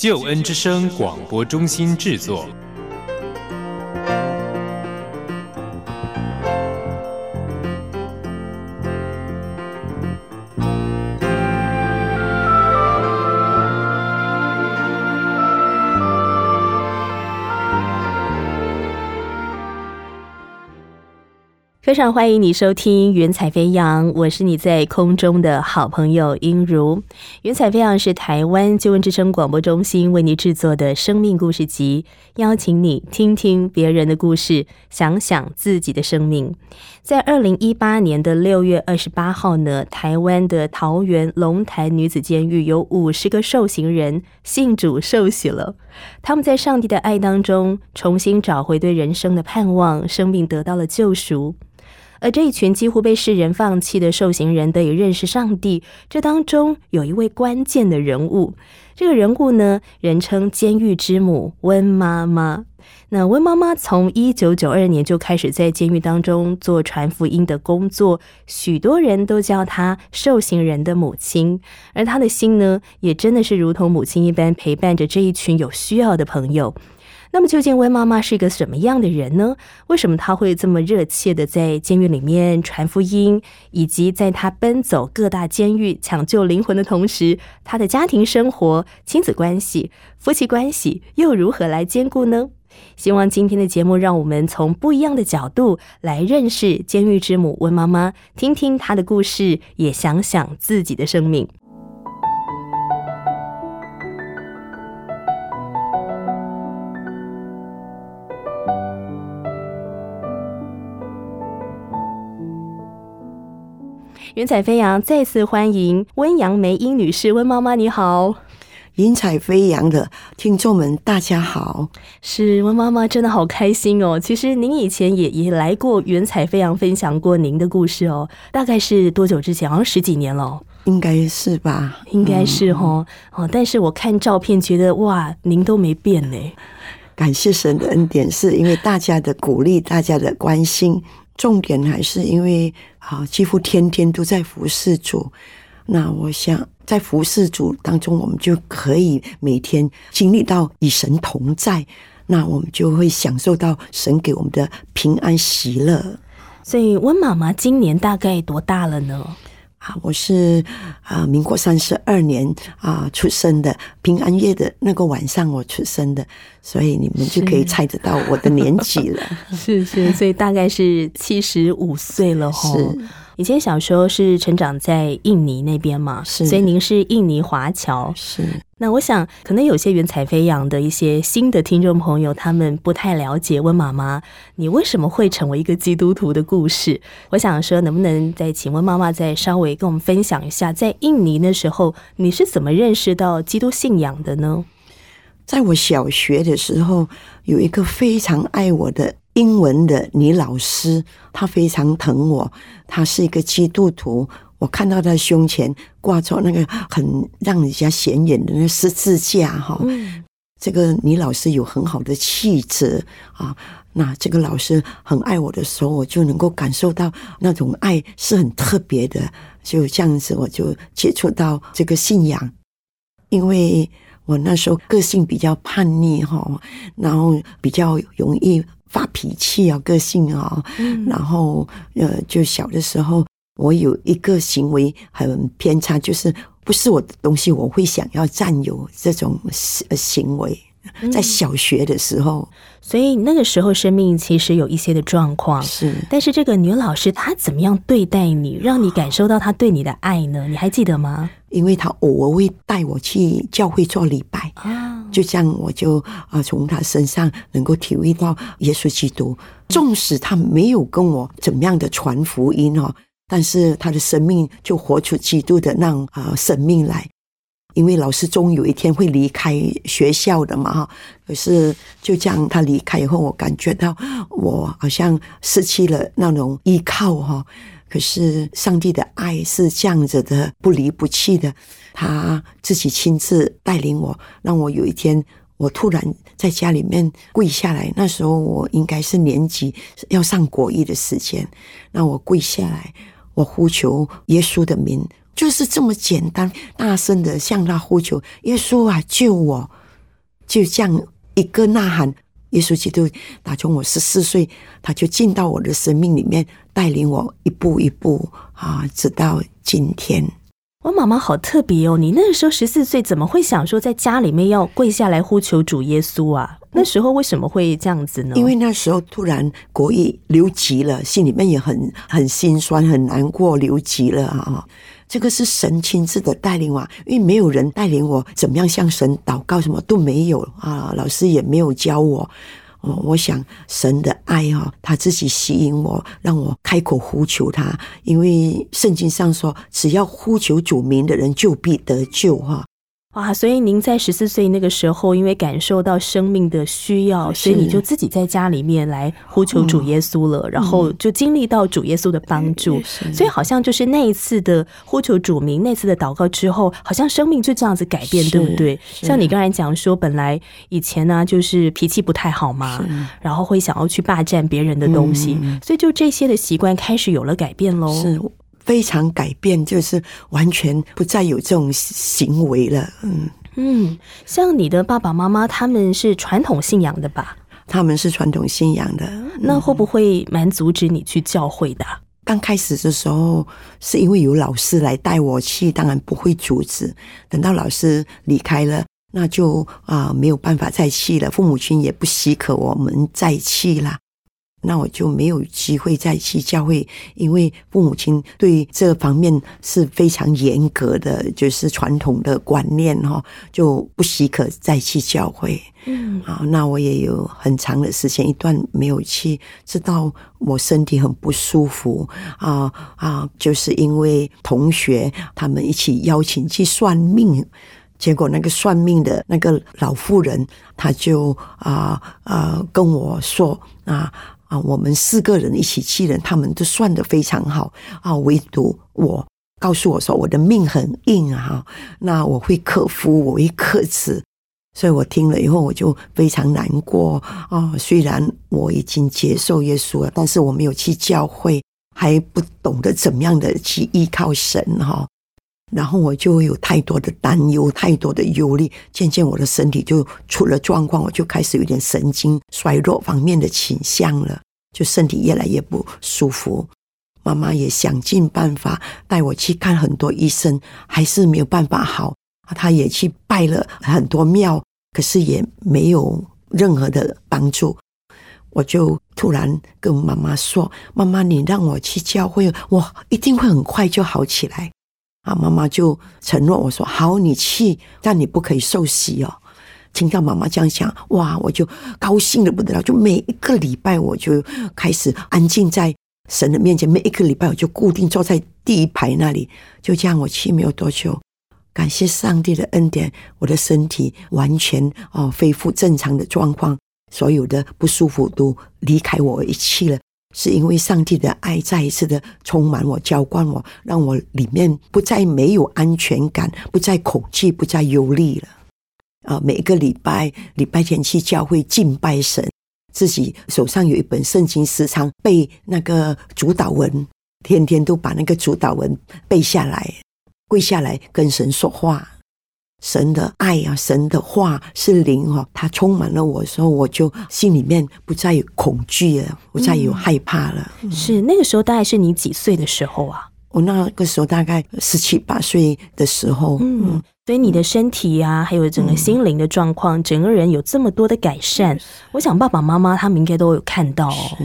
救恩之声广播中心制作。非常欢迎你收听《云彩飞扬》，我是你在空中的好朋友音如。《云彩飞扬》是台湾救恩之声广播中心为你制作的生命故事集，邀请你听听别人的故事，想想自己的生命。在二零一八年的六月二十八号呢，台湾的桃园龙潭女子监狱有五十个受刑人信主受洗了，他们在上帝的爱当中重新找回对人生的盼望，生命得到了救赎。而这一群几乎被世人放弃的受刑人得以认识上帝，这当中有一位关键的人物。这个人物呢，人称“监狱之母”温妈妈。那温妈妈从一九九二年就开始在监狱当中做传福音的工作，许多人都叫她受刑人的母亲。而她的心呢，也真的是如同母亲一般，陪伴着这一群有需要的朋友。那么，究竟温妈妈是一个什么样的人呢？为什么她会这么热切的在监狱里面传福音，以及在她奔走各大监狱抢救灵魂的同时，她的家庭生活、亲子关系、夫妻关系又如何来兼顾呢？希望今天的节目让我们从不一样的角度来认识监狱之母温妈妈，听听她的故事，也想想自己的生命。云彩飞扬，再次欢迎温阳梅英女士，温妈妈你好。云彩飞扬的听众们，大家好。是温妈妈，真的好开心哦。其实您以前也也来过云彩飞扬，分享过您的故事哦。大概是多久之前？好像十几年了，应该是吧？应该是哈哦。但是我看照片，觉得哇，您都没变呢。感谢神的恩典，是因为大家的鼓励，大家的关心。重点还是因为啊，几乎天天都在服侍主。那我想，在服侍主当中，我们就可以每天经历到与神同在，那我们就会享受到神给我们的平安喜乐。所以，温妈妈今年大概多大了呢？啊，我是啊，民国三十二年啊出生的，平安夜的那个晚上我出生的，所以你们就可以猜得到我的年纪了。是是，所以大概是七十五岁了吼。是。以前小时候是成长在印尼那边嘛，是，所以您是印尼华侨。是，那我想可能有些云彩飞扬的一些新的听众朋友，他们不太了解问妈妈，你为什么会成为一个基督徒的故事？我想说，能不能再请问妈妈再稍微跟我们分享一下，在印尼那时候你是怎么认识到基督信仰的呢？在我小学的时候，有一个非常爱我的。英文的女老师，她非常疼我。她是一个基督徒，我看到她胸前挂着那个很让人家显眼的那十字架，哈。这个女老师有很好的气质啊。那这个老师很爱我的时候，我就能够感受到那种爱是很特别的。就这样子，我就接触到这个信仰，因为我那时候个性比较叛逆，哈，然后比较容易。发脾气啊，个性啊，然后呃，就小的时候，我有一个行为很偏差，就是不是我的东西，我会想要占有这种行为。在小学的时候，所以那个时候生命其实有一些的状况。是，但是这个女老师她怎么样对待你，让你感受到她对你的爱呢？你还记得吗？因为他偶尔会带我去教会做礼拜啊，就这样我就啊从他身上能够体会到耶稣基督。纵使他没有跟我怎么样的传福音哦，但是他的生命就活出基督的那种啊生命来。因为老师终有一天会离开学校的嘛哈。可是就这样，他离开以后，我感觉到我好像失去了那种依靠哈。可是上帝的爱是这样子的，不离不弃的，他自己亲自带领我，让我有一天，我突然在家里面跪下来。那时候我应该是年级要上国一的时间，那我跪下来，我呼求耶稣的名，就是这么简单，大声的向他呼求：“耶稣啊，救我！”就这样一个呐喊。耶稣基督打从我十四岁，他就进到我的生命里面，带领我一步一步啊，直到今天。我妈妈好特别哦！你那个时候十四岁，怎么会想说在家里面要跪下来呼求主耶稣啊？那时候为什么会这样子呢？因为那时候突然国意留级了，心里面也很很心酸、很难过，留级了啊！这个是神亲自的带领我，因为没有人带领我怎么样向神祷告，什么都没有啊，老师也没有教我。哦，我想神的爱哈，他自己吸引我，让我开口呼求他。因为圣经上说，只要呼求主名的人，就必得救哈。哇！所以您在十四岁那个时候，因为感受到生命的需要，所以你就自己在家里面来呼求主耶稣了，然后就经历到主耶稣的帮助。所以好像就是那一次的呼求主名，那次的祷告之后，好像生命就这样子改变，对不对？像你刚才讲说，本来以前呢就是脾气不太好嘛，然后会想要去霸占别人的东西，所以就这些的习惯开始有了改变喽。是。非常改变，就是完全不再有这种行为了。嗯嗯，像你的爸爸妈妈，他们是传统信仰的吧？他们是传统信仰的，那会不会蛮阻止你去教会的？刚开始的时候，是因为有老师来带我去，当然不会阻止。等到老师离开了，那就啊没有办法再去了。父母亲也不许可我们再去了。那我就没有机会再去教会，因为父母亲对这方面是非常严格的，就是传统的观念哈，就不许可再去教会。嗯，好，那我也有很长的时间一段没有去，直到我身体很不舒服啊啊，就是因为同学他们一起邀请去算命，结果那个算命的那个老妇人，他就啊啊跟我说啊。啊，我们四个人一起去人，他们都算的非常好啊，唯独我告诉我说我的命很硬啊，那我会克服，我会克制，所以我听了以后我就非常难过啊。虽然我已经接受耶稣了，但是我没有去教会，还不懂得怎么样的去依靠神哈。然后我就有太多的担忧，太多的忧虑，渐渐我的身体就出了状况，我就开始有点神经衰弱方面的倾向了，就身体越来越不舒服。妈妈也想尽办法带我去看很多医生，还是没有办法好。她也去拜了很多庙，可是也没有任何的帮助。我就突然跟妈妈说：“妈妈，你让我去教会，我一定会很快就好起来。”啊，妈妈就承诺我说：“好，你去，但你不可以受洗哦。”听到妈妈这样讲，哇，我就高兴的不得了。就每一个礼拜，我就开始安静在神的面前。每一个礼拜，我就固定坐在第一排那里。就这样，我去没有多久，感谢上帝的恩典，我的身体完全哦恢复正常的状况，所有的不舒服都离开我一去了。是因为上帝的爱再一次的充满我、浇灌我，让我里面不再没有安全感，不再恐惧，不再忧虑了。啊，每一个礼拜礼拜天去教会敬拜神，自己手上有一本圣经，时常背那个主导文，天天都把那个主导文背下来，跪下来跟神说话。神的爱呀，神的话是灵哈，它充满了我的，时候我就心里面不再有恐惧了，不再有害怕了。是那个时候，大概是你几岁的时候啊？我那个时候大概十七八岁的时候。嗯，所以你的身体啊，还有整个心灵的状况，整个人有这么多的改善。我想爸爸妈妈他们应该都有看到，哦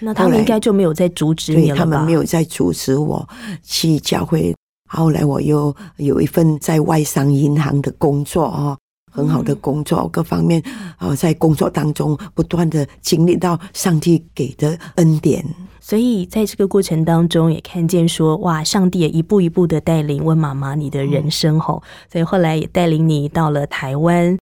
那他们应该就没有在阻止你了吧？他们没有在阻止我去教会。后来我又有一份在外商银行的工作啊，很好的工作，各方面啊，在工作当中不断的经历到上帝给的恩典。所以在这个过程当中，也看见说，哇，上帝也一步一步的带领温妈妈你的人生吼，所以后来也带领你到了台湾。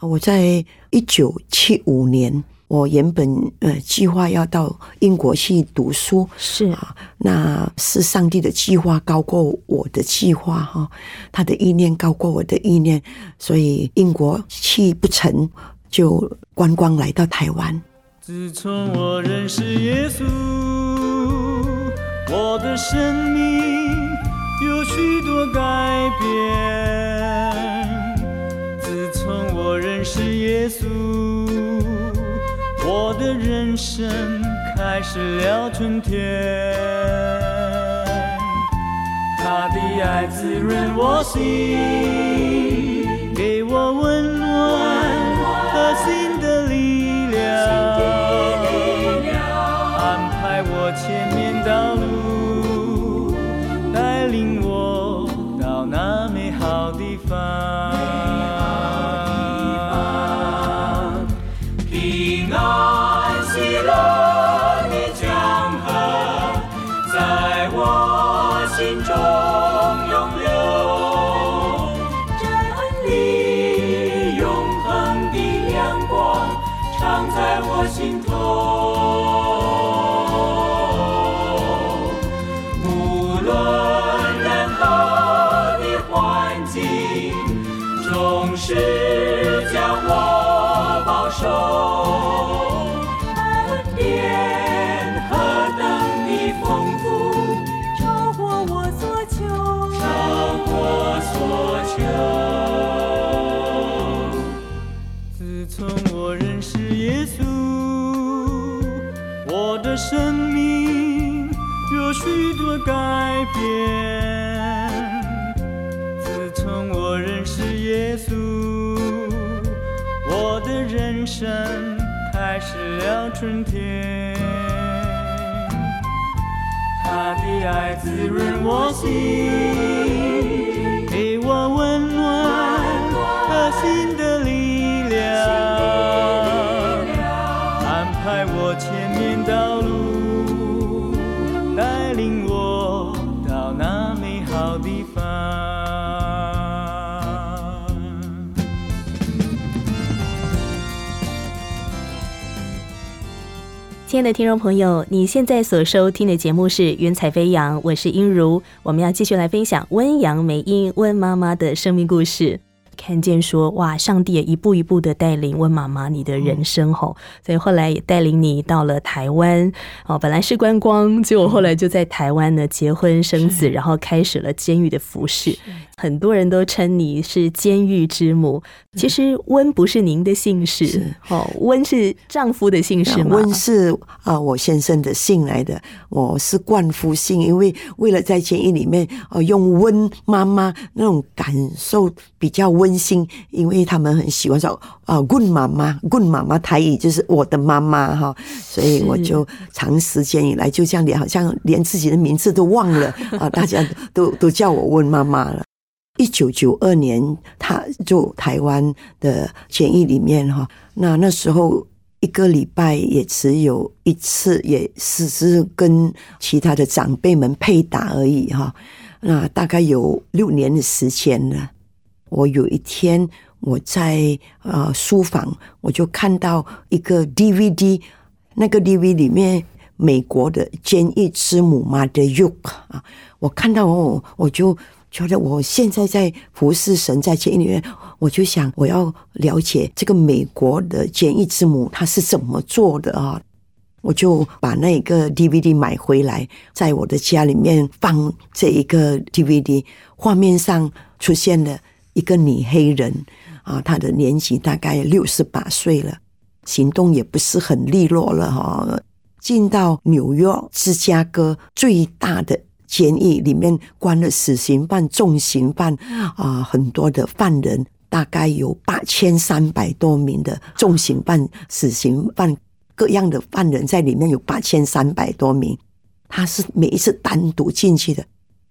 我在一九七五年，我原本呃计划要到英国去读书，是啊，那是上帝的计划高过我的计划哈，他的意念高过我的意念，所以英国去不成就观光来到台湾。自从我认识耶稣，我的生命有许多改变。自从我认识耶稣，我的人生开始了春天。他的爱滋润我心，给我温暖和新藏在我心头。生命有许多改变。自从我认识耶稣，我的人生开始了春天。他的爱滋润我心，给我温亲爱的听众朋友，你现在所收听的节目是《云彩飞扬》，我是英如，我们要继续来分享温阳梅英温妈妈的生命故事。看见说哇，上帝也一步一步的带领温妈妈你的人生吼，所以后来也带领你到了台湾哦，本来是观光，结果后来就在台湾呢结婚生子，然后开始了监狱的服饰。很多人都称你是监狱之母，其实温不是您的姓氏哦，温是丈夫的姓氏吗？温是啊，我先生的姓来的，我是冠夫姓，因为为了在监狱里面呃用温妈妈那种感受比较温馨，因为他们很喜欢说啊棍妈妈，棍妈妈台语就是我的妈妈哈，所以我就长时间以来就这样连好像连自己的名字都忘了啊，大家都都叫我温妈妈了。一九九二年，他就台湾的监狱里面哈，那那时候一个礼拜也只有一次，也只是跟其他的长辈们配打而已哈。那大概有六年的时间了。我有一天我在呃书房，我就看到一个 DVD，那个 DVD 里面美国的监狱之母 Mother y o k 啊，我看到我我就。觉得我现在在服侍神，在监狱里面，我就想我要了解这个美国的监狱之母她是怎么做的啊！我就把那个 DVD 买回来，在我的家里面放这一个 DVD，画面上出现了一个女黑人啊，她的年纪大概六十八岁了，行动也不是很利落了哈。进到纽约、芝加哥最大的。监狱里面关了死刑犯、重刑犯啊，很多的犯人，大概有八千三百多名的重刑犯、死刑犯，各样的犯人在里面有八千三百多名。他是每一次单独进去的，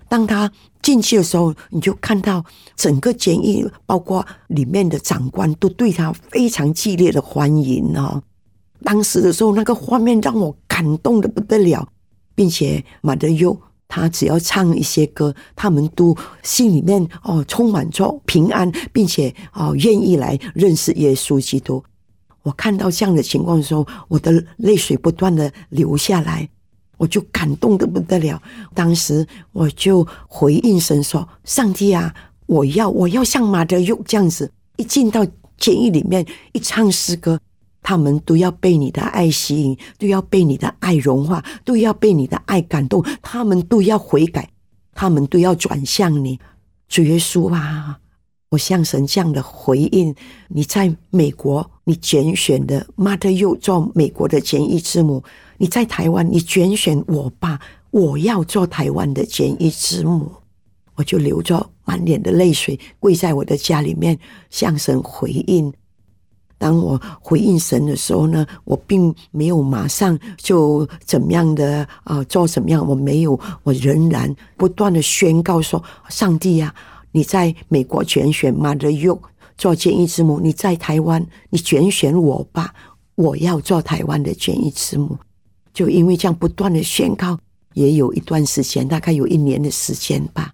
当他进去的时候，你就看到整个监狱，包括里面的长官，都对他非常激烈的欢迎哦。当时的时候，那个画面让我感动的不得了，并且马德佑他只要唱一些歌，他们都心里面哦充满着平安，并且哦愿意来认识耶稣基督。我看到这样的情况的时候，我的泪水不断的流下来。我就感动的不得了，当时我就回应神说：“上帝啊，我要我要像马德佑这样子，一进到监狱里面一唱诗歌，他们都要被你的爱吸引，都要被你的爱融化，都要被你的爱感动，他们都要悔改，他们都要转向你，主耶稣啊！我向神这样的回应：你在美国，你拣选的马德佑做美国的监狱之母。”你在台湾，你拣选我吧，我要做台湾的简易之母，我就流着满脸的泪水，跪在我的家里面向神回应。当我回应神的时候呢，我并没有马上就怎么样的啊做怎么样，我没有，我仍然不断的宣告说：上帝呀，你在美国拣选马德佑做简易之母，你在台湾，你拣选我吧，我要做台湾的简易之母。就因为这样不断的宣告，也有一段时间，大概有一年的时间吧，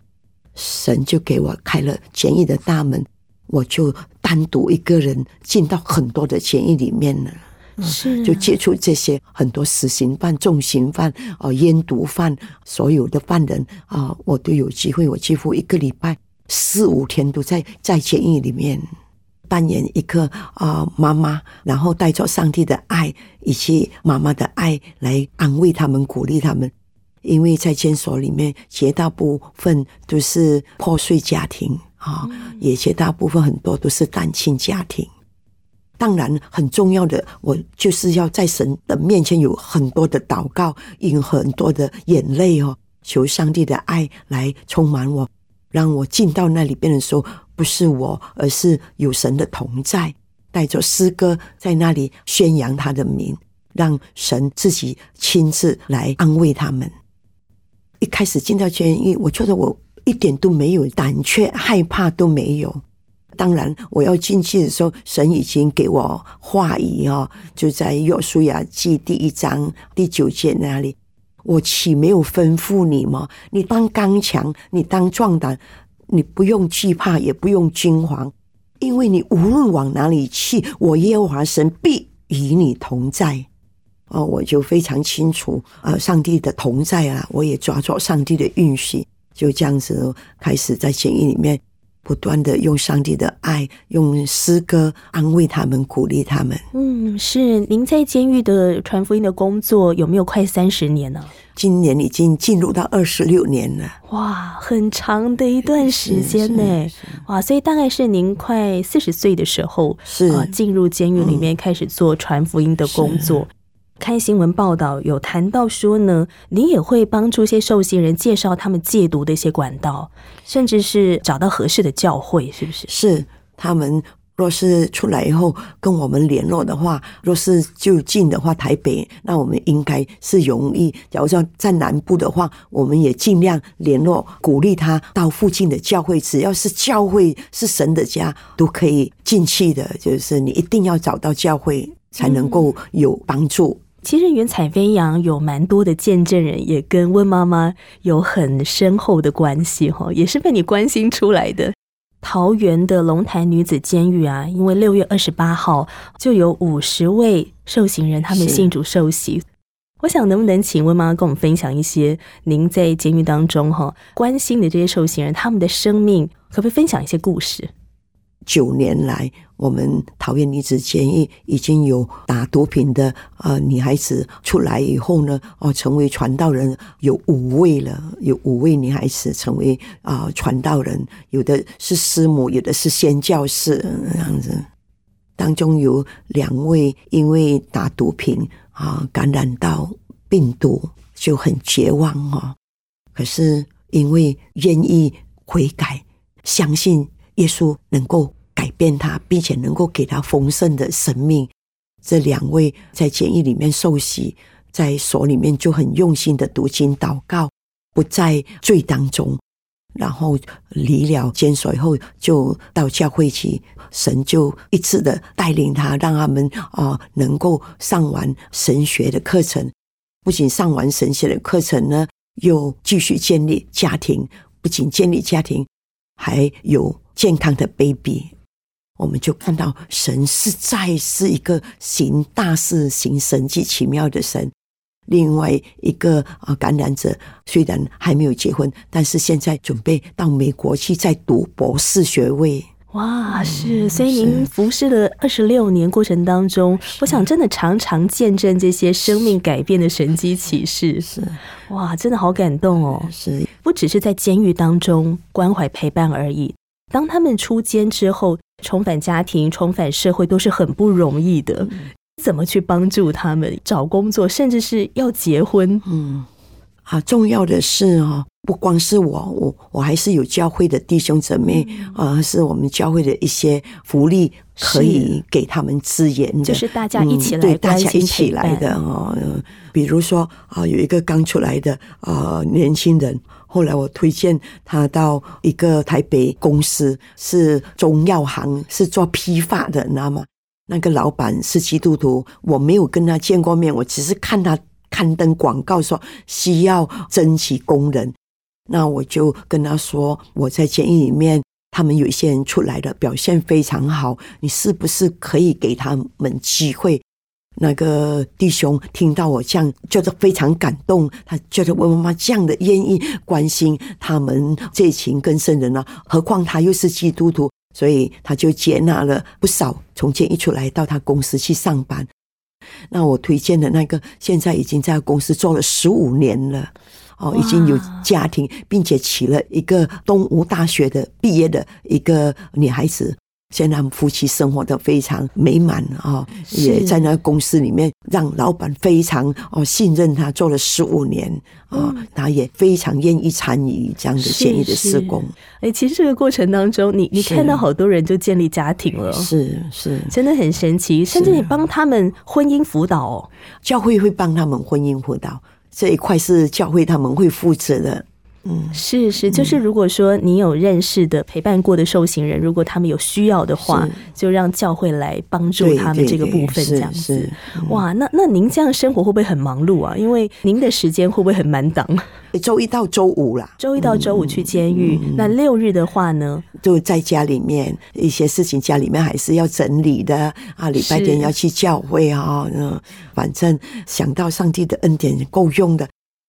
神就给我开了监狱的大门，我就单独一个人进到很多的监狱里面了，是就接触这些很多死刑犯、重刑犯、哦烟毒犯，所有的犯人啊，我都有机会，我几乎一个礼拜四五天都在在监狱里面。扮演一个啊妈妈，然后带着上帝的爱以及妈妈的爱来安慰他们、鼓励他们。因为在监所里面，绝大部分都是破碎家庭啊，也绝大部分很多都是单亲家庭。当然，很重要的，我就是要在神的面前有很多的祷告，用很多的眼泪哦，求上帝的爱来充满我，让我进到那里边的时候。不是我，而是有神的同在，带着诗歌在那里宣扬他的名，让神自己亲自来安慰他们。一开始进到监狱，我觉得我一点都没有胆怯、害怕都没有。当然，我要进去的时候，神已经给我话语哦，就在约书亚记第一章第九节那里，我岂没有吩咐你吗？你当刚强，你当壮胆。你不用惧怕，也不用惊慌，因为你无论往哪里去，我耶和华神必与你同在。哦，我就非常清楚，呃，上帝的同在啊，我也抓住上帝的允许，就这样子开始在监狱里面不断的用上帝的爱，用诗歌安慰他们，鼓励他们。嗯，是您在监狱的传福音的工作有没有快三十年呢？今年已经进入到二十六年了，哇，很长的一段时间呢，哇，所以大概是您快四十岁的时候，是啊，进入监狱里面开始做传福音的工作。看新闻报道有谈到说呢，你也会帮助一些受刑人介绍他们戒毒的一些管道，甚至是找到合适的教会，是不是？是他们。若是出来以后跟我们联络的话，若是就近的话，台北那我们应该是容易。假如说在南部的话，我们也尽量联络，鼓励他到附近的教会，只要是教会是神的家，都可以进去的。就是你一定要找到教会，才能够有帮助。其实云彩飞扬有蛮多的见证人，也跟温妈妈有很深厚的关系哈，也是被你关心出来的。桃园的龙潭女子监狱啊，因为六月二十八号就有五十位受刑人他们信主受洗，我想能不能请温妈妈跟我们分享一些您在监狱当中哈关心的这些受刑人他们的生命，可不可以分享一些故事？九年来，我们桃园女子监狱已经有打毒品的呃女孩子出来以后呢，哦，成为传道人有五位了，有五位女孩子成为啊传道人，有的是师母，有的是宣教士这样子。当中有两位因为打毒品啊感染到病毒，就很绝望哦。可是因为愿意悔改，相信。耶稣能够改变他，并且能够给他丰盛的生命。这两位在监狱里面受洗，在所里面就很用心的读经祷告，不在罪当中，然后离了监所以后，就到教会去，神就一次的带领他，让他们啊、能够上完神学的课程。不仅上完神学的课程呢，又继续建立家庭，不仅建立家庭，还有健康的 baby。我们就看到神是在是一个行大事、行神迹奇妙的神。另外一个啊感染者虽然还没有结婚，但是现在准备到美国去再读博士学位。哇，是，所以您服侍了二十六年过程当中，我想真的常常见证这些生命改变的神迹启示，是哇，真的好感动哦！是，不只是在监狱当中关怀陪伴而已，当他们出监之后，重返家庭、重返社会都是很不容易的。怎么去帮助他们找工作，甚至是要结婚？嗯啊，重要的是哦，不光是我，我我还是有教会的弟兄姊妹，呃，是我们教会的一些福利可以给他们支援的，就是大家一起来嗯对，大家一起来的哦。呃比如说啊、有一个刚出来的呃年轻人，后来我推荐他到一个台北公司，是中药行，是做批发的，你知道吗？那个老板是基督徒，我没有跟他见过面，我只是看他刊登广告说需要征集工人，那我就跟他说我在监狱里面，他们有一些人出来的表现非常好，你是不是可以给他们机会？那个弟兄听到我这样，觉得非常感动，他觉得我妈妈这样的愿意关心他们这一群更生人呢、何况他又是基督徒，所以他就接纳了不少从监狱出来到他公司去上班。那我推荐的那个，现在已经在公司做了十五年了，哦，已经有家庭，并且娶了一个东吴大学的毕业的一个女孩子。现在他们夫妻生活的非常美满啊、哦，也在那个公司里面让老板非常哦信任他，做了十五年啊、哦他也非常愿意参与这样的监狱的施工。哎，其实这个过程当中，你你看到好多人就建立家庭了，是是，真的很神奇，甚至你帮他们婚姻辅导哦。教会会帮他们婚姻辅导这一块是教会他们会负责的。是是，就是如果说你有认识的、陪伴过的受刑人，如果他们有需要的话，就让教会来帮助他们这个部分，是这样子是。哇，那那您这样生活会不会很忙碌啊？因为您的时间会不会很满档？周一到周五啦，周一到周五去监狱，嗯那六日的话呢？就在家里面一些事情，家里面还是要整理的啊。礼拜天要去教会啊，嗯，反正想到上帝的恩典够用的，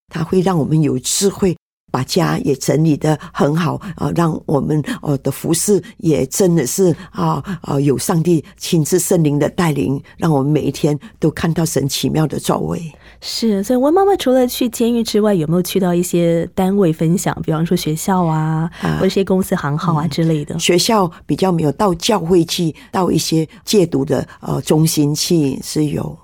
他会让我们有智慧。把家也整理的很好啊，让我们呃的服饰也真的是啊啊有上帝亲自圣灵的带领，让我们每一天都看到神奇妙的作为。是，所以温妈妈除了去监狱之外，有没有去到一些单位分享，比方说学校啊，啊或者一些公司行号啊之类的？学校比较没有到教会去，到一些戒毒的呃中心去是有，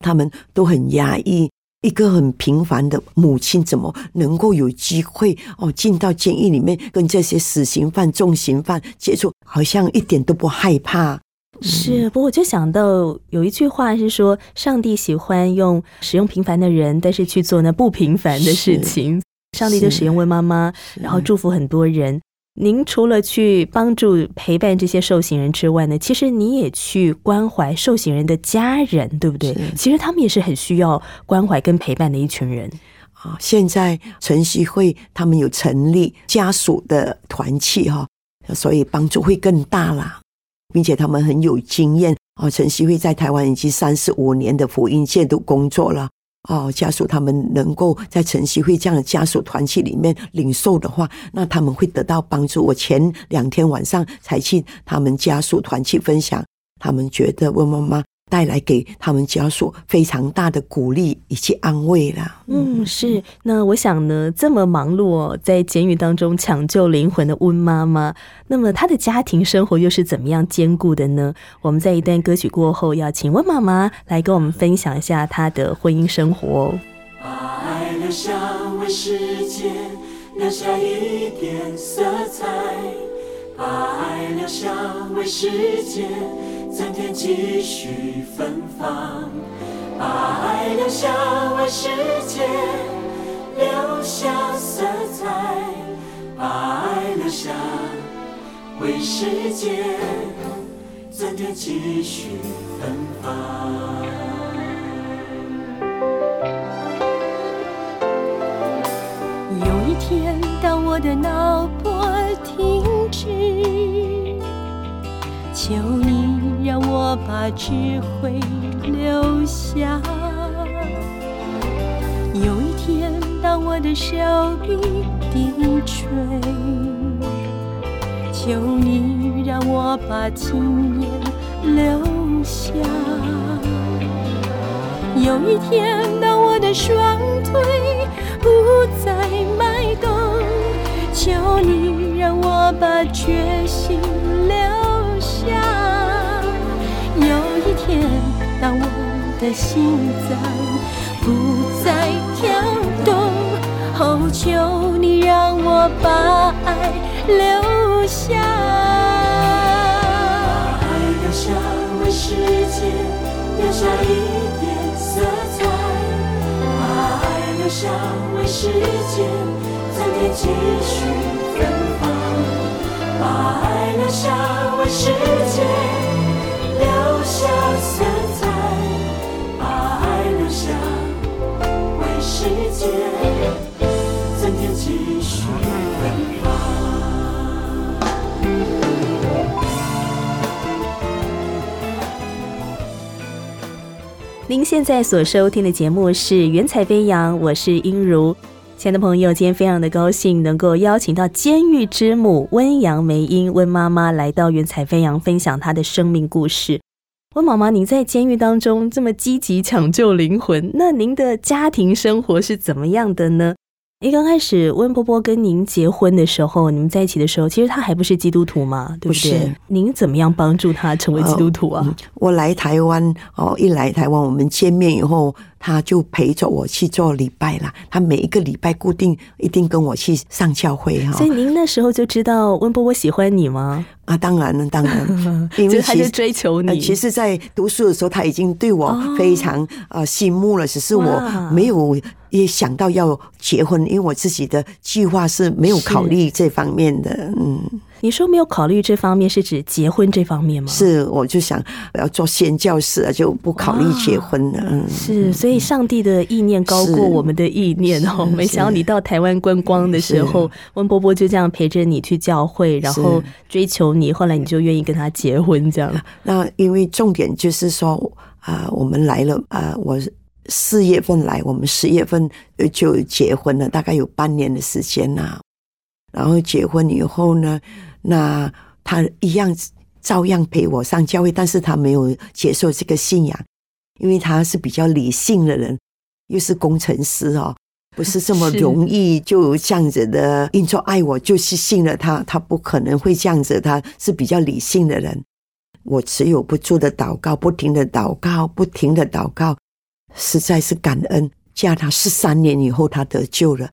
他们都很压抑。一个很平凡的母亲，怎么能够有机会哦进到监狱里面，跟这些死刑犯、重刑犯接触，好像一点都不害怕。是，不过我就想到有一句话是说，上帝喜欢用使用平凡的人，但是去做那不平凡的事情。上帝就使用温妈妈，然后祝福很多人。您除了去帮助陪伴这些受刑人之外呢，其实你也去关怀受刑人的家人，对不对？其实他们也是很需要关怀跟陪伴的一群人。啊，现在晨曦会他们有成立家属的团契哈、所以帮助会更大啦，并且他们很有经验啊。晨曦会在台湾已经三十五年的福音戒毒工作了。哦，家属他们能够在晨曦会这样的家属团契里面领受的话，那他们会得到帮助。我前两天晚上才去他们家属团契分享，他们觉得问妈妈带来给他们家属非常大的鼓励以及安慰啦。嗯，是。那我想呢，这么忙碌哦，在监狱当中抢救灵魂的温妈妈，那么她的家庭生活又是怎么样兼顾的呢？我们在一段歌曲过后，要请温妈妈来跟我们分享一下她的婚姻生活哦。把爱留下，为世界留下一点色彩；把爱留下，为世界增添继续芬芳；把爱留下，为世界留下色彩；把爱留下，为世界增添继续芬芳。有一天，当我的脑波停止，求你让我把智慧留下。有一天，当我的手臂低垂，求你让我把经验留下。有一天，当我的双腿不再迈动，求你让我把决心留下。天，当我的心脏不再跳动，哦，求你让我把爱留下。把爱留下，为世界留下一点色彩。把爱留下，为世界增添几许芬芳。把爱留下，为世界下色彩。把爱留下，为世界增添几许芬芳。您现在所收听的节目是《云彩飞扬》，我是英如。亲爱的朋友，今天非常的高兴能够邀请到监狱之母温阳梅英温妈妈来到《云彩飞扬》，分享她的生命故事。温妈妈，您在监狱当中这么积极抢救灵魂，那您的家庭生活是怎么样的呢？一，刚开始温波波跟您结婚的时候，你们在一起的时候，其实他还不是基督徒嘛，对不对？您怎么样帮助他成为基督徒啊？我来台湾哦，一来台湾，我们见面以后，他就陪着我去做礼拜啦。他每一个礼拜固定一定跟我去上教会哈所以。您那时候就知道温波波喜欢你吗？啊，当然了，当然，因为他就追求你。呃其实，在读书的时候，他已经对我非常呃心目了，只是我哇没有也想到要结婚，因为我自己的计划是没有考虑这方面的。嗯，你说没有考虑这方面，是指结婚这方面吗？是，我就想要做宣教士啊，就不考虑结婚了。嗯，是，所以上帝的意念高过我们的意念哦。是没想到你到台湾观光的时候，温波波就这样陪着你去教会，然后追求你，后来你就愿意跟他结婚，这样。那因为重点就是说啊、我们来了啊、我四月份来，我们十月份呃就结婚了，大概有半年的时间呐、然后结婚以后呢，那他一样照样陪我上教会，但是他没有接受这个信仰，因为他是比较理性的人，又是工程师哦。不是这么容易就这样子的，因说爱我就是信了他，他不可能会这样子，他是比较理性的人。我持有不住的祷告，不停的祷告，不停的祷告，实在是感恩。嫁他十三年以后，他得救了。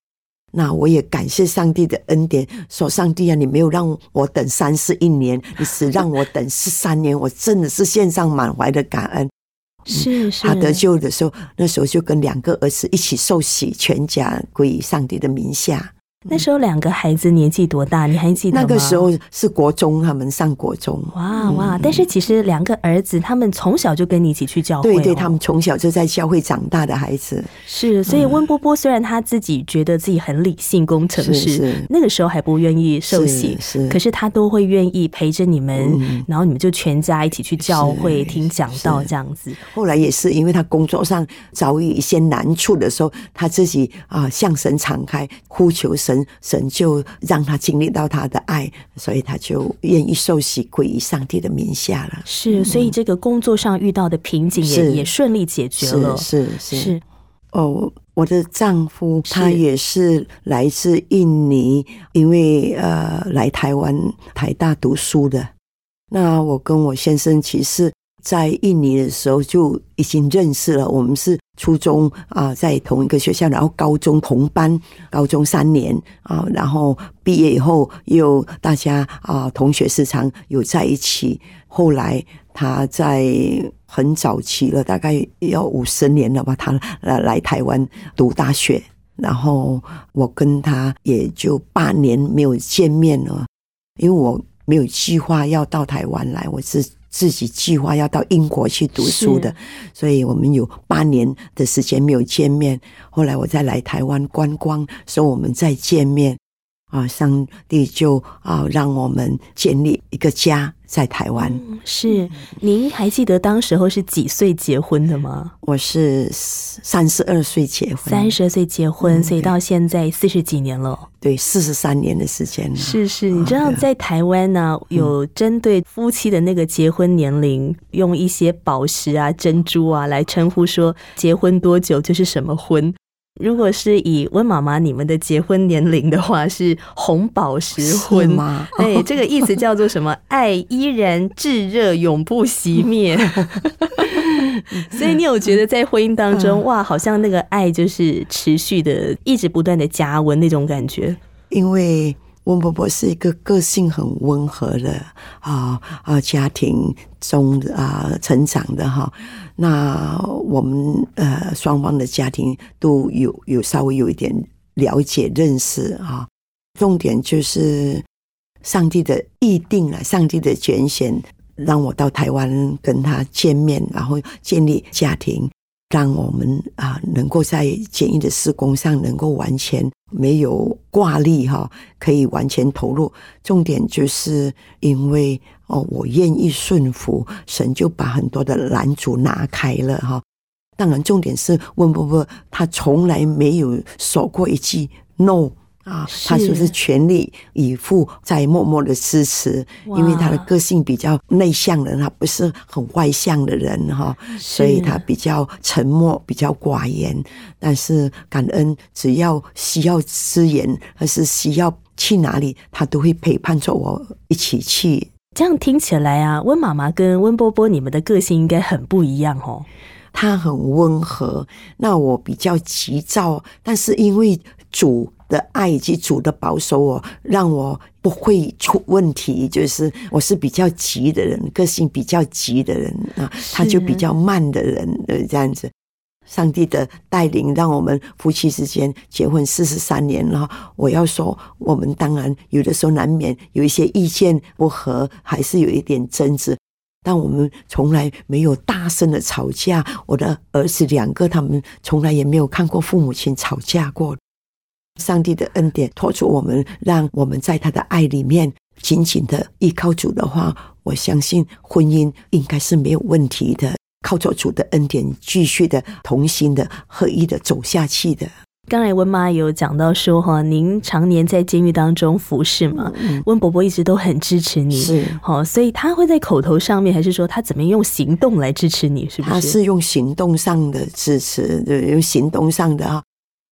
那我也感谢上帝的恩典，说上帝啊，你没有让我等三十一年，你只让我等十三年，我真的是献上满怀的感恩。是是，他得救的时候，那时候就跟两个儿子一起受洗，全家归于上帝的名下。那时候两个孩子年纪多大？你还记得吗？那个时候是国中，他们上国中。哇哇！但是其实两个儿子他们从小就跟你一起去教会、哦，对对，他们从小就在教会长大的孩子，是，所以温波波虽然他自己觉得自己很理性工程师是，那个时候还不愿意受洗，是是可是他都会愿意陪着你们，嗯然后你们就全家一起去教会听讲道这样子。后来也是因为他工作上遭遇一些难处的时候，他自己啊、向神敞开，呼求神，神就让他经历到他的爱，所以他就愿意受洗归于上帝的名下了。是，所以这个工作上遇到的瓶颈也嗯也顺利解决了。是是是是哦，我的丈夫他也是来自印尼，因为呃来台湾台大读书的。那我跟我先生其实，在印尼的时候就已经认识了，我们是初中啊、在同一个学校，然后高中同班，高中三年啊、然后毕业以后又大家啊、同学时常有在一起。后来他在很早期了，大概要五十年了吧，他来来台湾读大学。然后我跟他也就八年没有见面了，因为我没有计划要到台湾来，我是自己计划要到英国去读书的，所以我们有八年的时间没有见面。后来我再来台湾观光，说我们再见面。啊，上帝就啊，让我们建立一个家在台湾。是，您还记得当时候是几岁结婚的吗？我是三十二岁结婚，三十二岁结婚，所以到现在四十几年了。对，四十三年的时间了。是是，你知道在台湾呢，有针对夫妻的那个结婚年龄，用一些宝石啊、珍珠啊来称呼，说结婚多久就是什么婚。如果是以温妈妈你们的结婚年龄的话，是红宝石婚吗？哎，这个意思叫做什么？爱依然炙热，永不熄灭。所以你有觉得在婚姻当中，哇，好像那个爱就是持续的，一直不断的加温那种感觉？因为。温伯伯是一个个性很温和的啊啊，家庭中啊成长的哈。那我们呃双方的家庭都有有稍微有一点了解认识啊。重点就是上帝的意定了，上帝的拣选，让我到台湾跟他见面，然后建立家庭。让我们啊，能够在简易的施工上能够完全没有挂历哈，可以完全投入。重点就是因为哦，我愿意顺服神，就把很多的拦阻拿开了哈。当然，重点是温伯伯他从来没有说过一句 no。啊，他就是全力以赴在默默的支持，因为他的个性比较内向的，他不是很外向的人哈，所以他比较沉默，比较寡言。但是感恩，只要需要资源，还是需要去哪里，他都会陪伴着我一起去。这样听起来啊，温妈妈跟温波波，你们的个性应该很不一样哦。他很温和，那我比较急躁，但是因为主。的爱以及主的保守，我让我不会出问题。就是我是比较急的人，个性比较急的人啊，他就比较慢的人。呃，这样子，上帝的带领，让我们夫妻之间结婚四十三年了。我要说，我们当然有的时候难免有一些意见不合，还是有一点争执，但我们从来没有大声的吵架。我的儿子两个，他们从来也没有看过父母亲吵架过。上帝的恩典托住我们，让我们在他的爱里面紧紧的依靠主的话，我相信婚姻应该是没有问题的。靠着主的恩典，继续的同心的合一的走下去的。刚才温妈有讲到说哈，您常年在监狱当中服侍嘛，温伯伯一直都很支持你，是好，所以他会在口头上面，还是说他怎么用行动来支持你？是不是？他是用行动上的支持，用行动上的哈。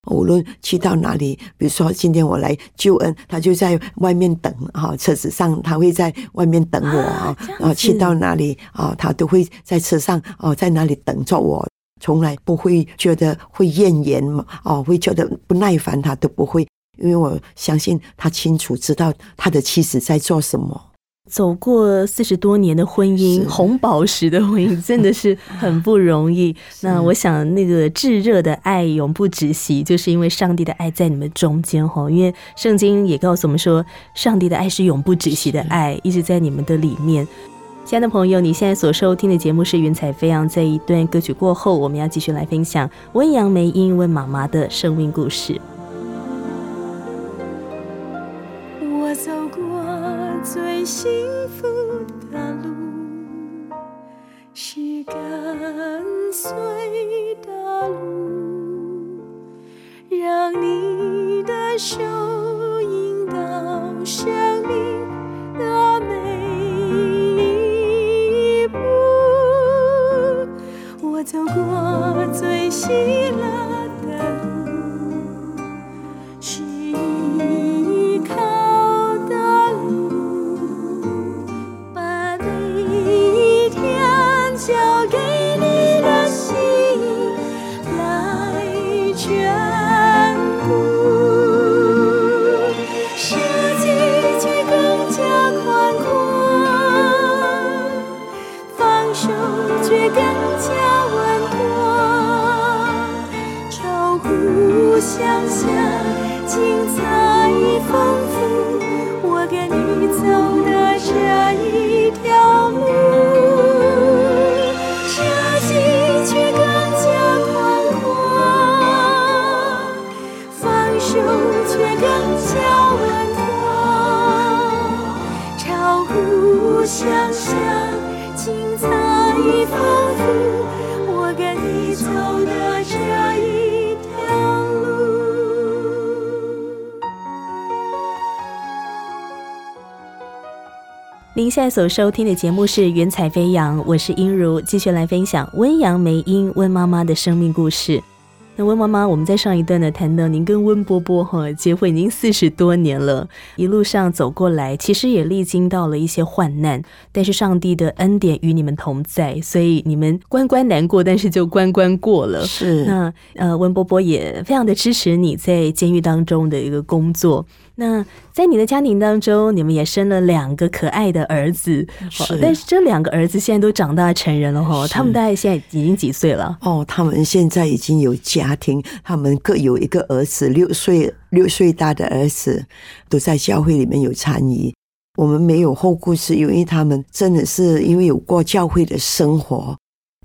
无论去到哪里，比如说今天我来救恩，他就在外面等哈，车子上他会在外面等我啊。然后去到哪里啊，他都会在车上哦，在哪里等着我，从来不会觉得会怨言嘛，哦，会觉得不耐烦，他都不会，因为我相信他清楚知道他的妻子在做什么。走过四十多年的婚姻，红宝石的婚姻 真的是很不容易。那我想，那个炙热的爱永不止息，就是因为上帝的爱在你们中间哈。因为圣经也告诉我们说，上帝的爱是永不止息的爱，一直在你们的里面。亲爱的朋友，你现在所收听的节目是《云彩飞扬》。在一段歌曲过后，我们要继续来分享温阳梅英问妈妈的生命故事。幸福的路是跟随的路，让你的手在所收听的节目是《云彩飞扬》，我是音如，继续来分享温阳梅英温妈妈的生命故事。那温妈妈，我们在上一段呢谈到您跟温波波哈结婚已经四十多年了，一路上走过来，其实也历经到了一些患难，但是上帝的恩典与你们同在，所以你们关关难过，但是就关关过了。是那呃，温波波也非常的支持你在监狱当中的一个工作。那在你的家庭当中，你们也生了两个可爱的儿子，是哦但是这两个儿子现在都长大成人了哈，他们大概现在已经几岁了？哦，他们现在已经有家庭，他们各有一个儿子，六岁六岁大的儿子都在教会里面有参与。我们没有后顾之忧，因为他们真的是因为有过教会的生活，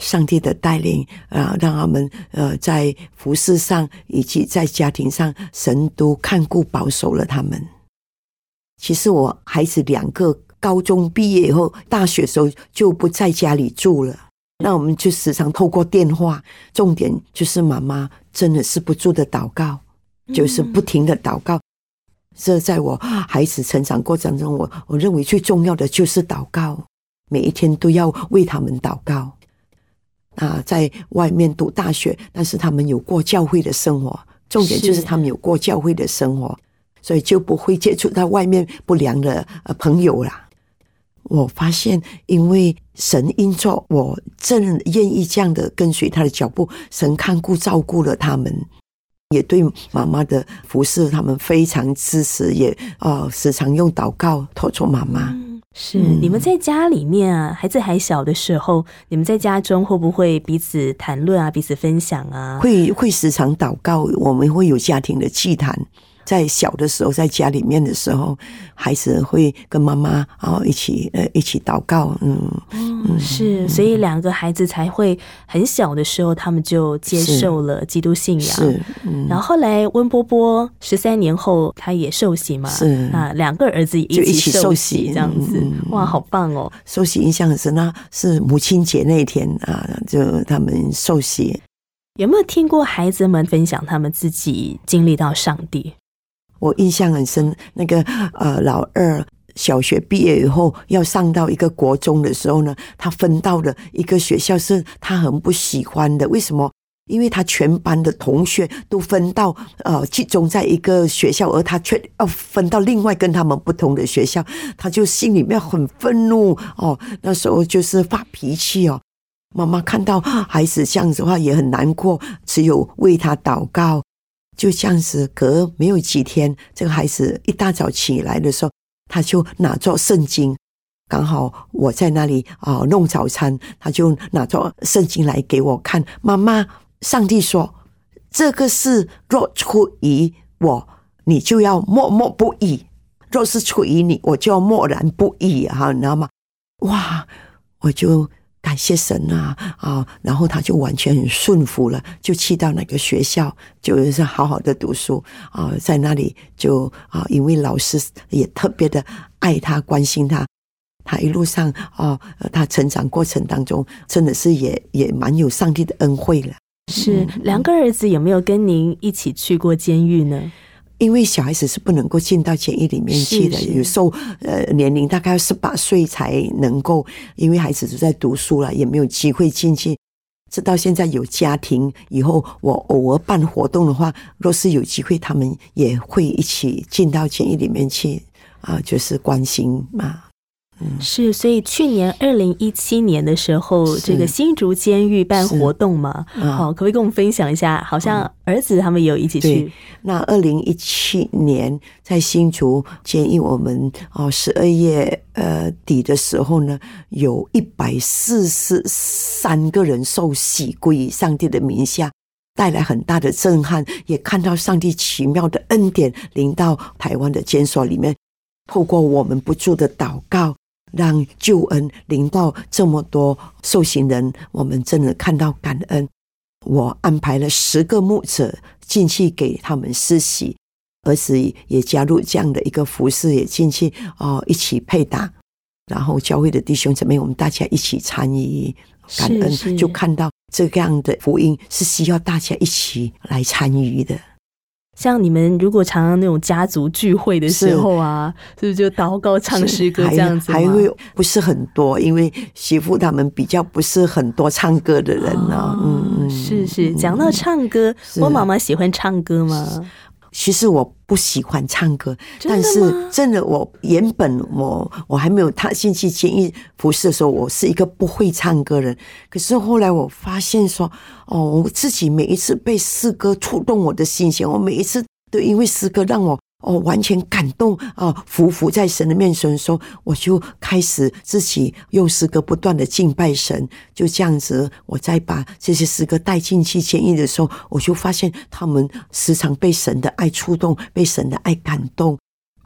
上帝的带领啊、让他们呃在服饰上以及在家庭上，神都看顾保守了他们。其实我孩子两个高中毕业以后，大学时候就不在家里住了。那我们就时常透过电话，重点就是妈妈真的是不住的祷告，就是不停的祷告。这在我孩子成长过程中，我我认为最重要的就是祷告，每一天都要为他们祷告。啊，在外面读大学，但是他们有过教会的生活，重点就是是他们有过教会的生活，所以就不会接触到外面不良的呃朋友啦。我发现，因为神因着我正愿意这样的跟随他的脚步，神看顾照顾了他们，也对妈妈的服侍他们非常支持，也呃时常用祷告托住妈妈。是、嗯你们在家里面啊，孩子还小的时候，你们在家中会不会彼此谈论啊，彼此分享啊？会会时常祷告，我们会有家庭的祭坛。在小的时候，在家里面的时候，孩子会跟妈妈啊一起呃一起祷告，嗯，嗯，是，所以两个孩子才会很小的时候，他们就接受了基督信仰。是，嗯，然后后来温波波十三年后，他也受洗嘛，是啊，两个儿子也就一起受受洗这样子，哇，好棒哦！受洗印象很深。那是母亲节那一天啊，就他们受洗。有没有听过孩子们分享他们自己经历到上帝？我印象很深，那个呃老二小学毕业以后要上到一个国中的时候呢，他分到了一个学校是他很不喜欢的。为什么？因为他全班的同学都分到呃集中在一个学校，而他却要分到另外跟他们不同的学校，他就心里面很愤怒哦。那时候就是发脾气哦。妈妈看到孩子这样子的话也很难过，只有为他祷告。就这样子，隔没有几天，这个孩子一大早起来的时候，他就拿着圣经，刚好我在那里啊、弄早餐，他就拿着圣经来给我看。妈妈，上帝说这个事若出于我，你就要默默不语；若是出于你，我就要默然不语。哈，你知道吗？哇，我就感谢神啊啊！然后他就完全很顺服了，就去到那个学校，就是好好的读书啊，在那里就啊，因为老师也特别的爱他、关心他。他一路上啊，呃他成长过程当中，真的是也也蛮有上帝的恩惠了。是两个儿子有没有跟您一起去过监狱呢？因为小孩子是不能够进到监狱里面去的，有时候呃年龄大概十八岁才能够，因为孩子都在读书了，也没有机会进去。直到现在有家庭以后，我偶尔办活动的话，若是有机会，他们也会一起进到监狱里面去啊、就是关心嘛。是，所以去年二零一七年的时候，这个新竹监狱办活动嘛，啊好，可不可以跟我们分享一下？好像儿子他们有一起去对，那二零一七年在新竹监狱，我们哦十二月呃底的时候呢，有一百四十三个人受洗归于上帝的名下。带来很大的震撼，也看到上帝奇妙的恩典临到台湾的监所里面。透过我们不住的祷告，让救恩临到这么多受刑人，我们真的看到感恩。我安排了十个牧者进去给他们施洗，儿子也加入这样的一个服饰，也进去哦，一起配搭。然后教会的弟兄姊妹，我们大家一起参与感恩，就看到这样的福音是需要大家一起来参与的。像你们如果常常那种家族聚会的时候啊，是不是就祷告、唱诗歌这样子吗？还会不是很多，因为媳妇他们比较不是很多唱歌的人呢。嗯嗯，是是。讲到唱歌，我妈妈喜欢唱歌吗？其实我不喜欢唱歌，但是真的，我原本我我还没有踏进去监狱服侍的时候，我是一个不会唱歌人。可是后来我发现说，哦，我自己每一次被诗歌触动我的心弦，我每一次都因为诗歌让我。哦，完全感动啊！匍匐在神的面前说，我就开始自己用诗歌不断的敬拜神。就这样子，我再把这些诗歌带进去监狱的时候，我就发现他们时常被神的爱触动，被神的爱感动。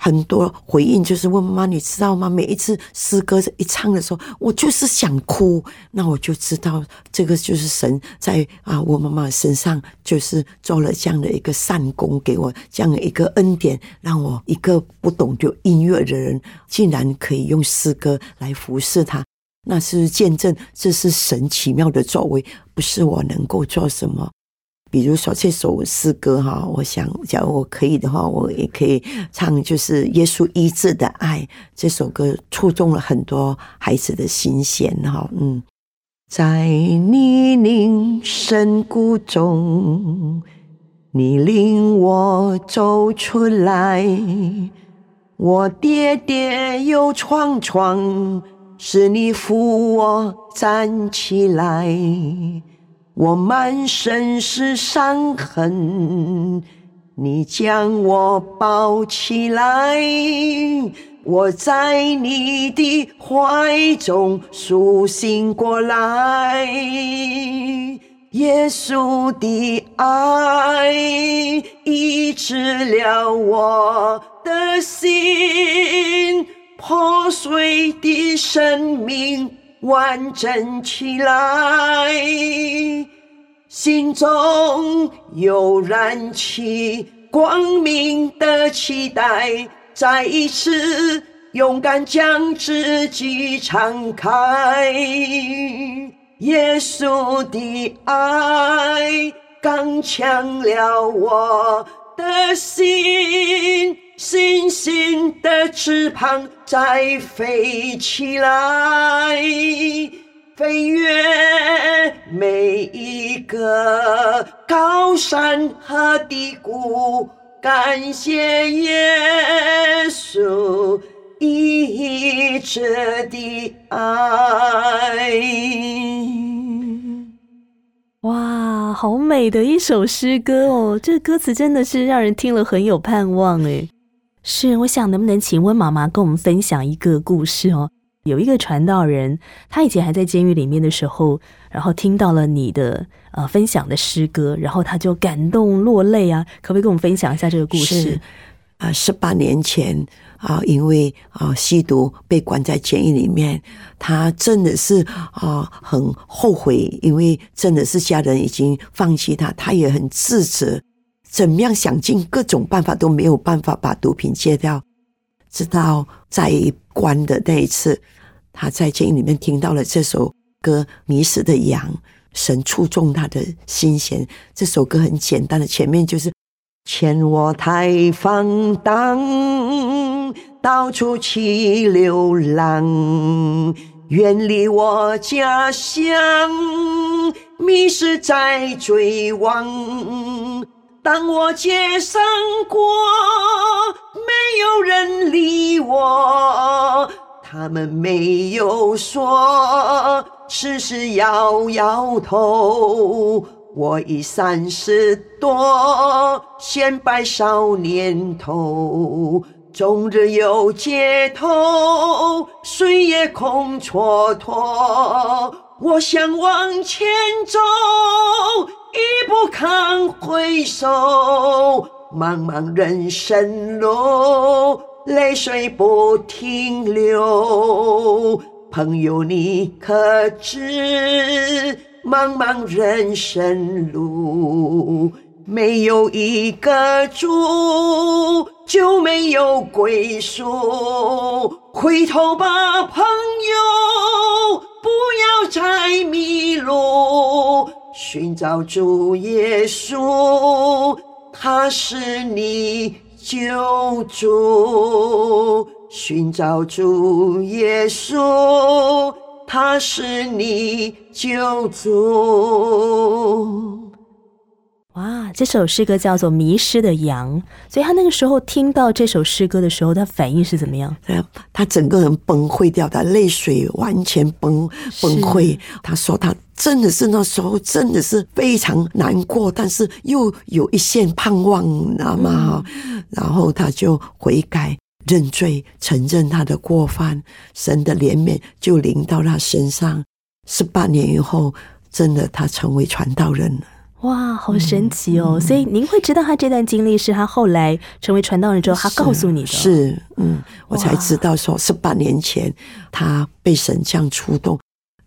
很多回应就是问妈妈，你知道吗？每一次诗歌一唱的时候，我就是想哭。那我就知道，这个就是神在啊，我妈妈身上就是做了这样的一个善功，给我这样的一个恩典，让我一个不懂就音乐的人，竟然可以用诗歌来服侍他。那是见证，这是神奇妙的作为，不是我能够做什么。比如说这首诗歌哈，我想，假如我可以的话，我也可以唱，就是耶稣医治的爱这首歌，触动了很多孩子的心弦哈。嗯，在泥泞深谷中，你领我走出来，我跌跌又撞撞，是你扶我站起来。我满身是伤痕，你将我抱起来，我在你的怀中苏醒过来。耶稣的爱医治了我的心，破碎的生命。完整起来，心中又燃起光明的期待，再一次勇敢将自己敞开。耶稣的爱刚强了我的心。星星的翅膀再飞起来，飞越每一个高山和低谷，感谢耶稣一直的爱。哇，好美的一首诗歌哦！这歌词真的是让人听了很有盼望诶。是，我想能不能请温妈妈跟我们分享一个故事哦？有一个传道人，他以前还在监狱里面的时候，然后听到了你的呃分享的诗歌，然后他就感动落泪啊！可不可以跟我们分享一下这个故事？啊，十八年前啊，因为啊吸毒被关在监狱里面，他真的是啊很后悔，因为真的是家人已经放弃他，他也很自责。怎么样想尽各种办法都没有办法把毒品戒掉，直到在关的那一次，他在监狱里面听到了这首歌《迷失的羊》，神触中他的心弦。这首歌很简单的，前面就是欠我太放荡，到处去流浪，远离我家乡，迷失在追望。当我街上过，没有人理我，他们没有说，只是摇摇头。我已三十多，显摆少年头，终日游街头，岁月空蹉跎。我想往前走。一不堪回首，茫茫人生路，泪水不停流。朋友，你可知，茫茫人生路，没有一个主，就没有归宿。回头吧，朋友，不要。再迷路，寻找主耶稣，他是你救主。寻找主耶稣，他是你救主。哇，这首诗歌叫做《迷失的羊》，所以他那个时候听到这首诗歌的时候，他反应是怎么样？他他整个人崩溃掉，他泪水完全崩崩溃。他说他真的是那时候真的是非常难过，但是又有一线盼望，你知道吗？然后他就悔改。认罪，承认他的过犯，神的怜悯就临到他身上。十八年以后，真的他成为传道人了。哇，好神奇哦！所以您会知道他这段经历是他后来成为传道人之后，他告诉你的。是，嗯，我才知道说，十八年前他被神这样触动，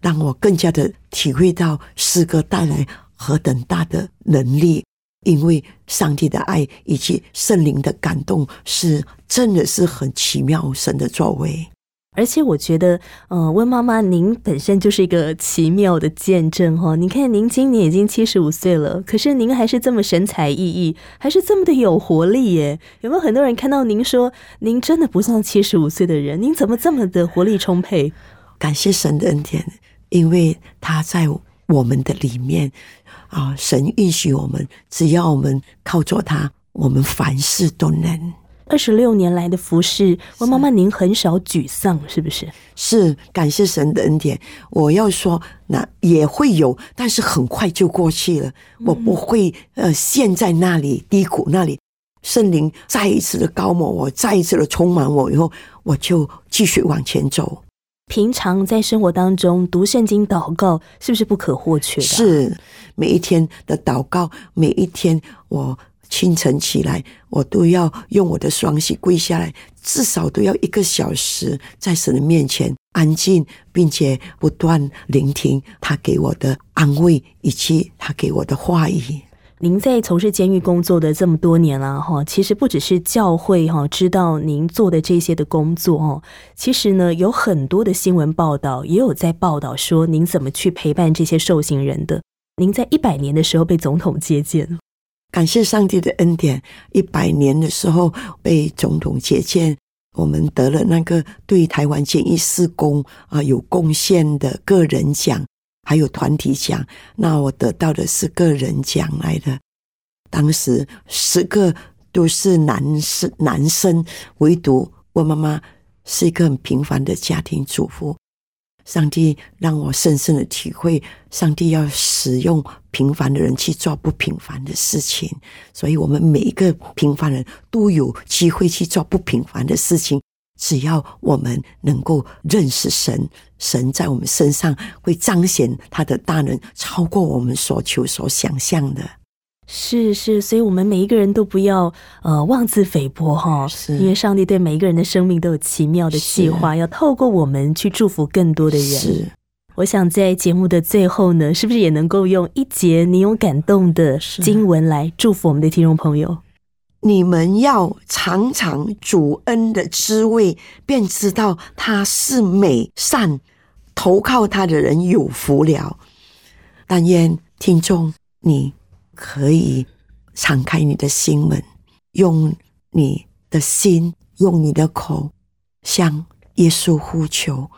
让我更加的体会到诗歌带来何等大的能力。因为上帝的爱以及圣灵的感动，是真的是很奇妙，神的作为。而且我觉得，呃，温妈妈，您本身就是一个奇妙的见证哈。你看，您今年已经七十五岁了，可是您还是这么神采奕奕，还是这么的有活力耶。有没有很多人看到您说，您真的不像七十五岁的人？您怎么这么的活力充沛？感谢神的恩典，因为他在我们的里面。啊！神允许我们，只要我们靠着他，我们凡事都能。二十六年来的服侍，我妈妈，您很少沮丧，是不是？是，感谢神的恩典。我要说，那也会有，但是很快就过去了。我不会呃陷在那里低谷那里。圣灵再一次的高抹我，再一次的充满我以后，我就继续往前走。平常在生活当中读圣经、祷告，是不是不可或缺的？是每一天的祷告，每一天我清晨起来，我都要用我的双膝跪下来，至少都要一个小时，在神的面前安静，并且不断聆听他给我的安慰以及他给我的话语。您在从事监狱工作的这么多年了哈，其实不只是教会哈知道您做的这些的工作哦，其实呢有很多的新闻报道也有在报道说您怎么去陪伴这些受刑人的。您在一百年的时候被总统接见，感谢上帝的恩典，一百年的时候被总统接见，我们得了那个对台湾监狱施工啊有贡献的个人奖。还有团体奖，那我得到的是个人奖来的。当时十个都是男生，男生唯独我妈妈是一个很平凡的家庭主妇。上帝让我深深的体会，上帝要使用平凡的人去做不平凡的事情。所以，我们每一个平凡人都有机会去做不平凡的事情。只要我们能够认识神，神在我们身上会彰显他的大能，超过我们所求所想象的。是是，所以我们每一个人都不要呃妄自菲薄哈，是因为上帝对每一个人的生命都有奇妙的计划，要透过我们去祝福更多的人。是，我想在节目的最后呢，是不是也能够用一节你有感动的经文来祝福我们的听众朋友？你们要尝尝主恩的滋味，便知道他是美善，投靠他的人有福了。但愿听众你可以敞开你的心门，用你的心，用你的口向耶稣呼求。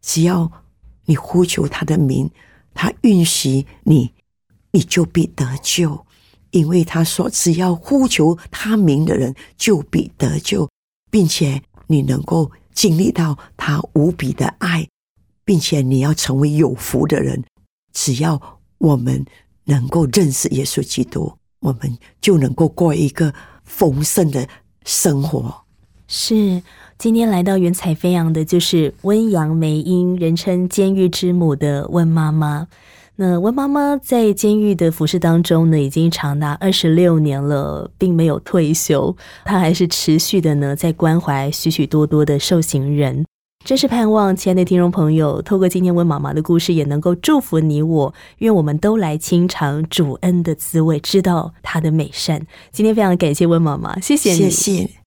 只要你呼求他的名，他允许你，你就必得救。因为他说，只要呼求他名的人就必得救，并且你能够经历到他无比的爱，并且你要成为有福的人。只要我们能够认识耶稣基督，我们就能够过一个丰盛的生活。是，今天来到云彩飞扬的，就是温阳梅英，人称监狱之母的温妈妈。那温妈妈在监狱的服饰当中呢，已经长达二十六年了，并没有退休，她还是持续的呢，在关怀许许多多的受刑人。真是盼望，亲爱的听众朋友，透过今天温妈妈的故事，也能够祝福你我。愿我们都来清尝主恩的滋味，知道他的美善。今天非常感谢温妈妈，谢谢你，谢谢。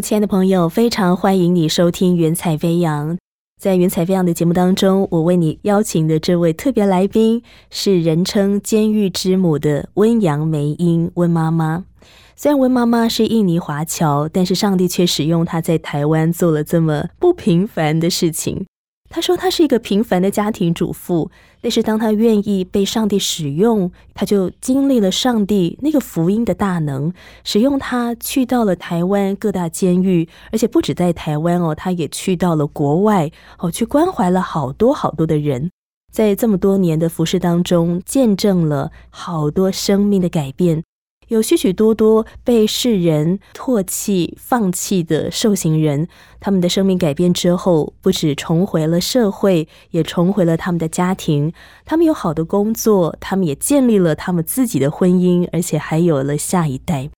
亲爱的朋友，非常欢迎你收听《云彩飞扬》。在《云彩飞扬》的节目当中，我为你邀请的这位特别来宾是人称“监狱之母”的温阳梅英温妈妈。虽然温妈妈是印尼华侨，但是上帝却使用她在台湾做了这么不平凡的事情。他说他是一个平凡的家庭主妇，但是当他愿意被上帝使用，他就经历了上帝那个福音的大能，使用他去到了台湾各大监狱，而且不止在台湾哦，他也去到了国外哦，去关怀了好多好多的人，在这么多年的服饰当中，见证了好多生命的改变。有许许多多被世人唾弃、放弃的受刑人，他们的生命改变之后，不止重回了社会，也重回了他们的家庭。他们有好的工作，他们也建立了他们自己的婚姻，而且还有了下一代。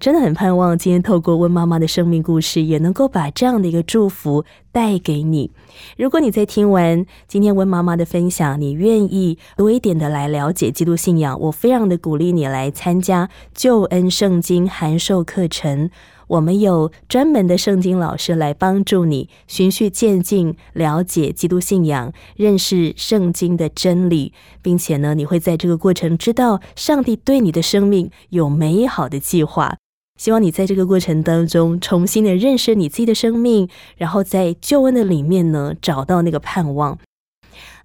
真的很盼望今天透过温妈妈的生命故事，也能够把这样的一个祝福带给你。如果你在听完今天温妈妈的分享，你愿意多一点的来了解基督信仰，我非常的鼓励你来参加救恩圣经函授课程。我们有专门的圣经老师来帮助你循序渐进了解基督信仰，认识圣经的真理，并且呢，你会在这个过程知道上帝对你的生命有美好的计划。希望你在这个过程当中重新的认识你自己的生命，然后在救恩的里面呢找到那个盼望。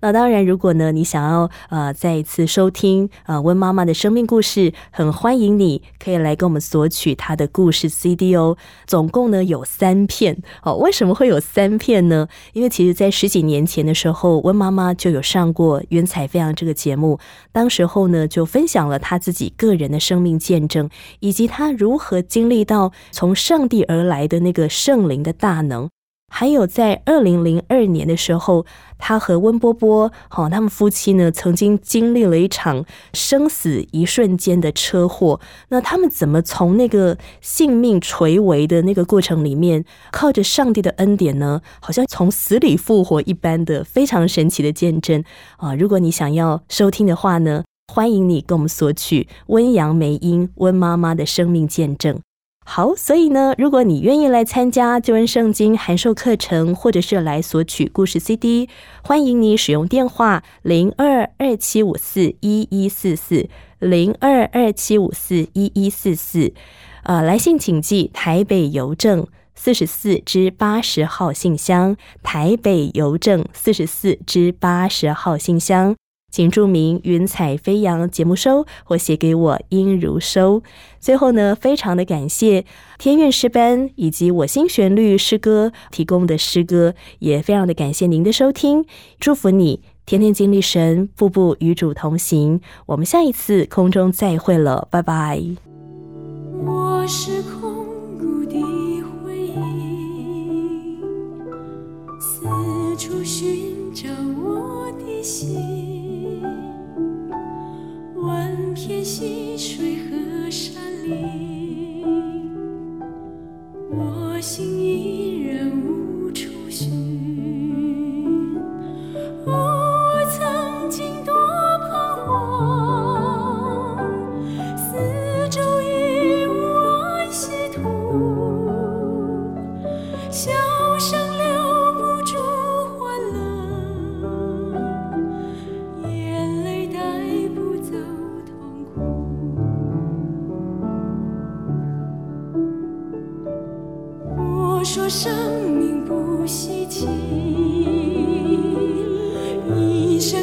那当然，如果呢你想要呃再一次收听呃温妈妈的生命故事，很欢迎你可以来跟我们索取她的故事 CD 哦。总共呢有三片哦。为什么会有三片呢？因为其实，在十几年前的时候，温妈妈就有上过《云彩飞扬》这个节目，当时候呢就分享了她自己个人的生命见证，以及她如何经历到从上帝而来的那个圣灵的大能。还有在二零零二年的时候，他和温波波，好，他们夫妻呢曾经经历了一场生死一瞬间的车祸。那他们怎么从那个性命垂危的那个过程里面，靠着上帝的恩典呢？好像从死里复活一般的非常神奇的见证啊！如果你想要收听的话呢，欢迎你跟我们索取温阳梅英温妈妈的生命见证。好，所以呢，如果你愿意来参加旧恩圣经函授课程，或者是来索取故事 CD，欢迎你使用电话零二二七五四一一四四零二二七五四一一四四，呃，来信请寄台北邮政四十四至八十号信箱，台北邮政四十四至八十号信箱。请注明“云彩飞扬”节目收，或写给我“音如收”。最后呢，非常的感谢天韵诗班以及我心旋律诗歌提供的诗歌，也非常的感谢您的收听。祝福你天天经历神，步步与主同行。我们下一次空中再会了，拜拜。我是空天溪水和山林，我心依然无处寻。说生命不稀奇，一声